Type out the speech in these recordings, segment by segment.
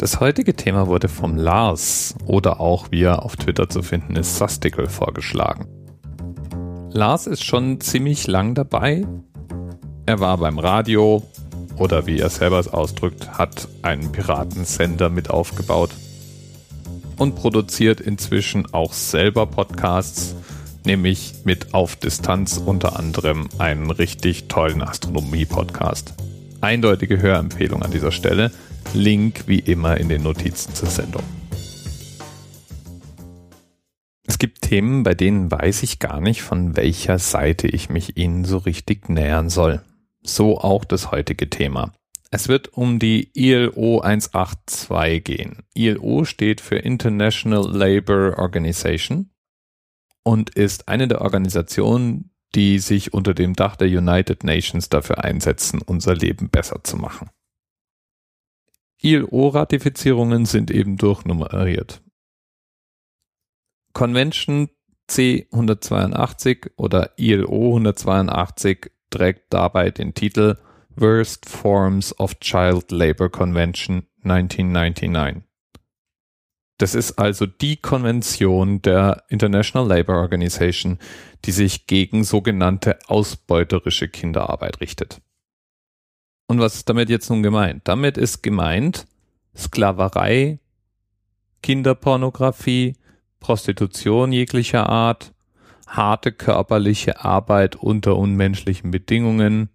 Das heutige Thema wurde vom Lars oder auch wie er auf Twitter zu finden ist, Sustical vorgeschlagen. Lars ist schon ziemlich lang dabei. Er war beim Radio oder wie er selber es ausdrückt, hat einen Piratensender mit aufgebaut und produziert inzwischen auch selber Podcasts, nämlich mit Auf Distanz unter anderem einen richtig tollen Astronomie-Podcast. Eindeutige Hörempfehlung an dieser Stelle. Link wie immer in den Notizen zur Sendung. Es gibt Themen, bei denen weiß ich gar nicht, von welcher Seite ich mich ihnen so richtig nähern soll. So auch das heutige Thema. Es wird um die ILO 182 gehen. ILO steht für International Labour Organization und ist eine der Organisationen, die sich unter dem Dach der United Nations dafür einsetzen, unser Leben besser zu machen. ILO-Ratifizierungen sind eben durchnummeriert. Convention C 182 oder ILO 182 trägt dabei den Titel Worst Forms of Child Labor Convention 1999. Das ist also die Konvention der International Labour Organization, die sich gegen sogenannte ausbeuterische Kinderarbeit richtet. Und was ist damit jetzt nun gemeint? Damit ist gemeint Sklaverei, Kinderpornografie, Prostitution jeglicher Art, harte körperliche Arbeit unter unmenschlichen Bedingungen,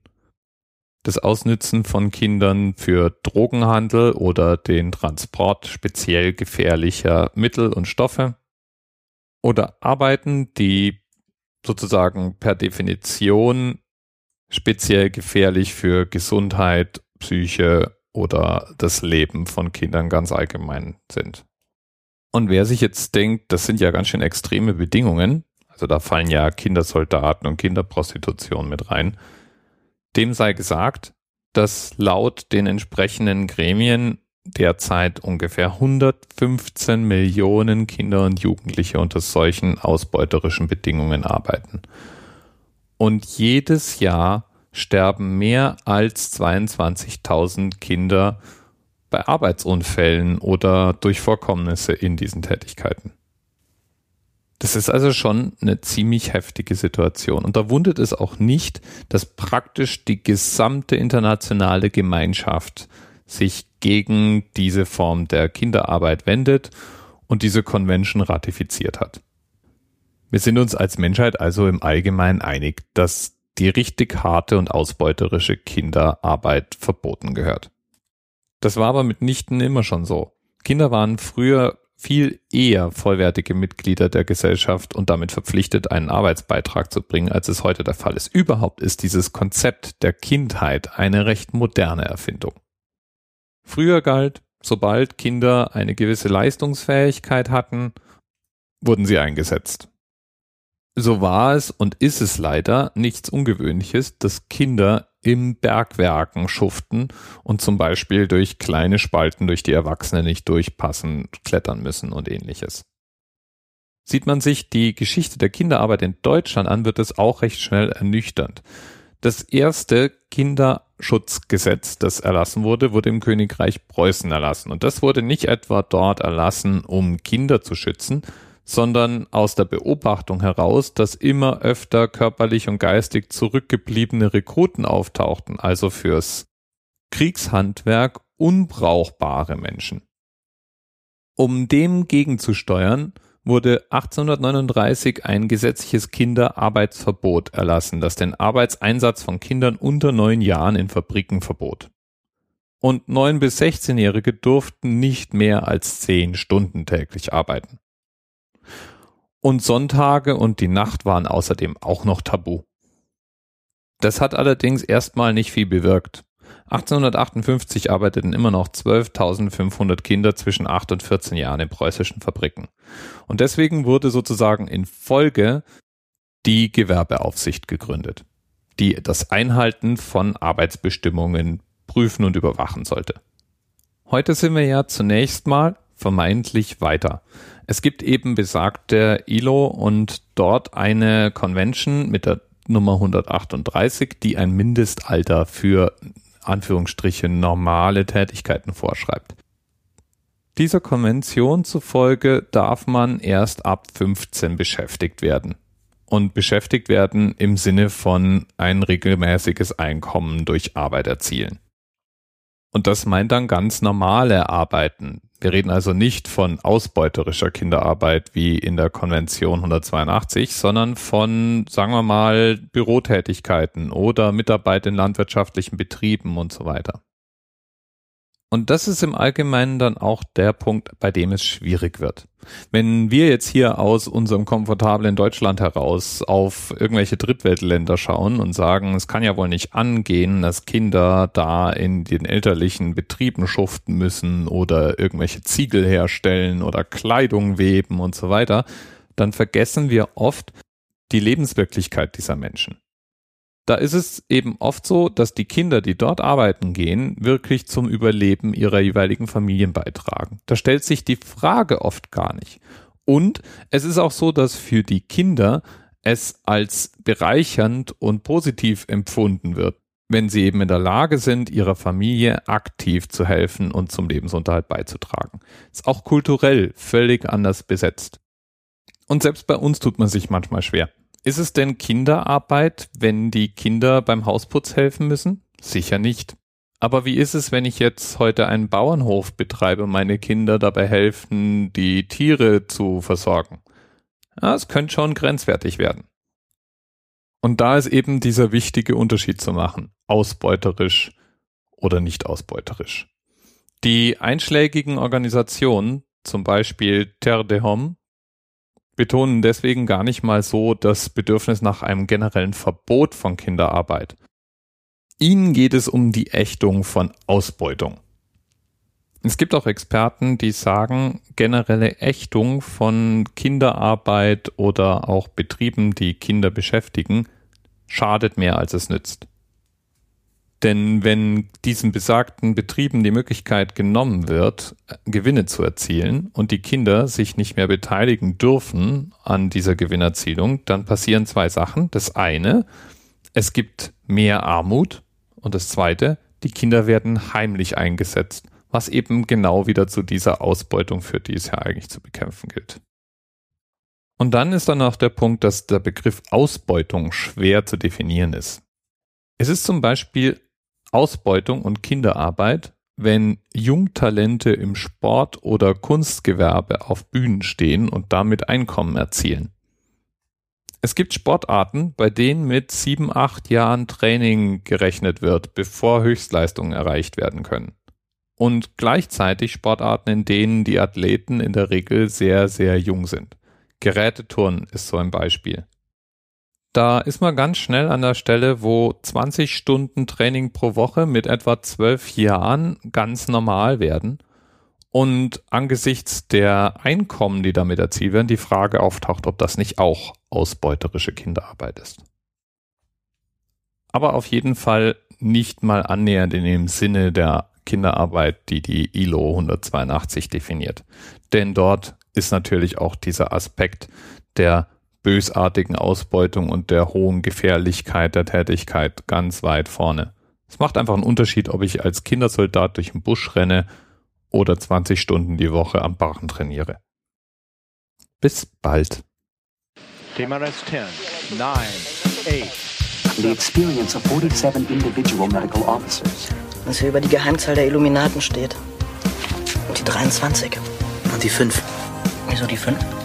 das Ausnützen von Kindern für Drogenhandel oder den Transport speziell gefährlicher Mittel und Stoffe oder Arbeiten, die sozusagen per Definition speziell gefährlich für Gesundheit, Psyche oder das Leben von Kindern ganz allgemein sind. Und wer sich jetzt denkt, das sind ja ganz schön extreme Bedingungen, also da fallen ja Kindersoldaten und Kinderprostitution mit rein, dem sei gesagt, dass laut den entsprechenden Gremien derzeit ungefähr 115 Millionen Kinder und Jugendliche unter solchen ausbeuterischen Bedingungen arbeiten. Und jedes Jahr sterben mehr als 22.000 Kinder bei Arbeitsunfällen oder durch Vorkommnisse in diesen Tätigkeiten. Das ist also schon eine ziemlich heftige Situation. Und da wundert es auch nicht, dass praktisch die gesamte internationale Gemeinschaft sich gegen diese Form der Kinderarbeit wendet und diese Convention ratifiziert hat. Wir sind uns als Menschheit also im Allgemeinen einig, dass die richtig harte und ausbeuterische Kinderarbeit verboten gehört. Das war aber mitnichten immer schon so. Kinder waren früher viel eher vollwertige Mitglieder der Gesellschaft und damit verpflichtet, einen Arbeitsbeitrag zu bringen, als es heute der Fall ist. Überhaupt ist dieses Konzept der Kindheit eine recht moderne Erfindung. Früher galt, sobald Kinder eine gewisse Leistungsfähigkeit hatten, wurden sie eingesetzt. So war es und ist es leider nichts Ungewöhnliches, dass Kinder im Bergwerken schuften und zum Beispiel durch kleine Spalten, durch die Erwachsene nicht durchpassen, klettern müssen und ähnliches. Sieht man sich die Geschichte der Kinderarbeit in Deutschland an, wird es auch recht schnell ernüchternd. Das erste Kinderschutzgesetz, das erlassen wurde, wurde im Königreich Preußen erlassen. Und das wurde nicht etwa dort erlassen, um Kinder zu schützen, sondern aus der Beobachtung heraus, dass immer öfter körperlich und geistig zurückgebliebene Rekruten auftauchten, also fürs Kriegshandwerk unbrauchbare Menschen. Um dem gegenzusteuern, wurde 1839 ein gesetzliches Kinderarbeitsverbot erlassen, das den Arbeitseinsatz von Kindern unter neun Jahren in Fabriken verbot. Und neun bis 16-Jährige durften nicht mehr als zehn Stunden täglich arbeiten. Und Sonntage und die Nacht waren außerdem auch noch tabu. Das hat allerdings erstmal nicht viel bewirkt. 1858 arbeiteten immer noch 12.500 Kinder zwischen 8 und 14 Jahren in preußischen Fabriken. Und deswegen wurde sozusagen in Folge die Gewerbeaufsicht gegründet, die das Einhalten von Arbeitsbestimmungen prüfen und überwachen sollte. Heute sind wir ja zunächst mal vermeintlich weiter. Es gibt eben besagte ILO und dort eine Convention mit der Nummer 138, die ein Mindestalter für Anführungsstriche normale Tätigkeiten vorschreibt. Dieser Konvention zufolge darf man erst ab 15 beschäftigt werden. Und beschäftigt werden im Sinne von ein regelmäßiges Einkommen durch Arbeit erzielen. Und das meint dann ganz normale Arbeiten. Wir reden also nicht von ausbeuterischer Kinderarbeit wie in der Konvention 182, sondern von, sagen wir mal, Bürotätigkeiten oder Mitarbeit in landwirtschaftlichen Betrieben und so weiter. Und das ist im Allgemeinen dann auch der Punkt, bei dem es schwierig wird. Wenn wir jetzt hier aus unserem komfortablen Deutschland heraus auf irgendwelche Drittweltländer schauen und sagen, es kann ja wohl nicht angehen, dass Kinder da in den elterlichen Betrieben schuften müssen oder irgendwelche Ziegel herstellen oder Kleidung weben und so weiter, dann vergessen wir oft die Lebenswirklichkeit dieser Menschen da ist es eben oft so, dass die Kinder, die dort arbeiten gehen, wirklich zum Überleben ihrer jeweiligen Familien beitragen. Da stellt sich die Frage oft gar nicht. Und es ist auch so, dass für die Kinder es als bereichernd und positiv empfunden wird, wenn sie eben in der Lage sind, ihrer Familie aktiv zu helfen und zum Lebensunterhalt beizutragen. Ist auch kulturell völlig anders besetzt. Und selbst bei uns tut man sich manchmal schwer. Ist es denn Kinderarbeit, wenn die Kinder beim Hausputz helfen müssen? Sicher nicht. Aber wie ist es, wenn ich jetzt heute einen Bauernhof betreibe meine Kinder dabei helfen, die Tiere zu versorgen? Ja, es könnte schon grenzwertig werden. Und da ist eben dieser wichtige Unterschied zu machen. Ausbeuterisch oder nicht ausbeuterisch. Die einschlägigen Organisationen, zum Beispiel Terre de Homme, betonen deswegen gar nicht mal so das Bedürfnis nach einem generellen Verbot von Kinderarbeit. Ihnen geht es um die Ächtung von Ausbeutung. Es gibt auch Experten, die sagen, generelle Ächtung von Kinderarbeit oder auch Betrieben, die Kinder beschäftigen, schadet mehr als es nützt. Denn wenn diesen besagten Betrieben die Möglichkeit genommen wird, Gewinne zu erzielen und die Kinder sich nicht mehr beteiligen dürfen an dieser Gewinnerzielung, dann passieren zwei Sachen. Das eine, es gibt mehr Armut und das zweite, die Kinder werden heimlich eingesetzt, was eben genau wieder zu dieser Ausbeutung führt, die es ja eigentlich zu bekämpfen gilt. Und dann ist dann auch der Punkt, dass der Begriff Ausbeutung schwer zu definieren ist. Es ist zum Beispiel Ausbeutung und Kinderarbeit, wenn Jungtalente im Sport oder Kunstgewerbe auf Bühnen stehen und damit Einkommen erzielen. Es gibt Sportarten, bei denen mit sieben, acht Jahren Training gerechnet wird, bevor Höchstleistungen erreicht werden können. Und gleichzeitig Sportarten, in denen die Athleten in der Regel sehr, sehr jung sind. Geräteturnen ist so ein Beispiel. Da ist man ganz schnell an der Stelle, wo 20 Stunden Training pro Woche mit etwa 12 Jahren ganz normal werden. Und angesichts der Einkommen, die damit erzielt werden, die Frage auftaucht, ob das nicht auch ausbeuterische Kinderarbeit ist. Aber auf jeden Fall nicht mal annähernd in dem Sinne der Kinderarbeit, die die ILO 182 definiert. Denn dort ist natürlich auch dieser Aspekt der bösartigen Ausbeutung und der hohen Gefährlichkeit der Tätigkeit ganz weit vorne. Es macht einfach einen Unterschied, ob ich als Kindersoldat durch den Busch renne oder 20 Stunden die Woche am Barren trainiere. Bis bald. TMRS 10, 9, 8. The experience of 47 individual medical officers. Was hier über die Geheimzahl der Illuminaten steht. Und die 23. Und die 5. Wieso die 5?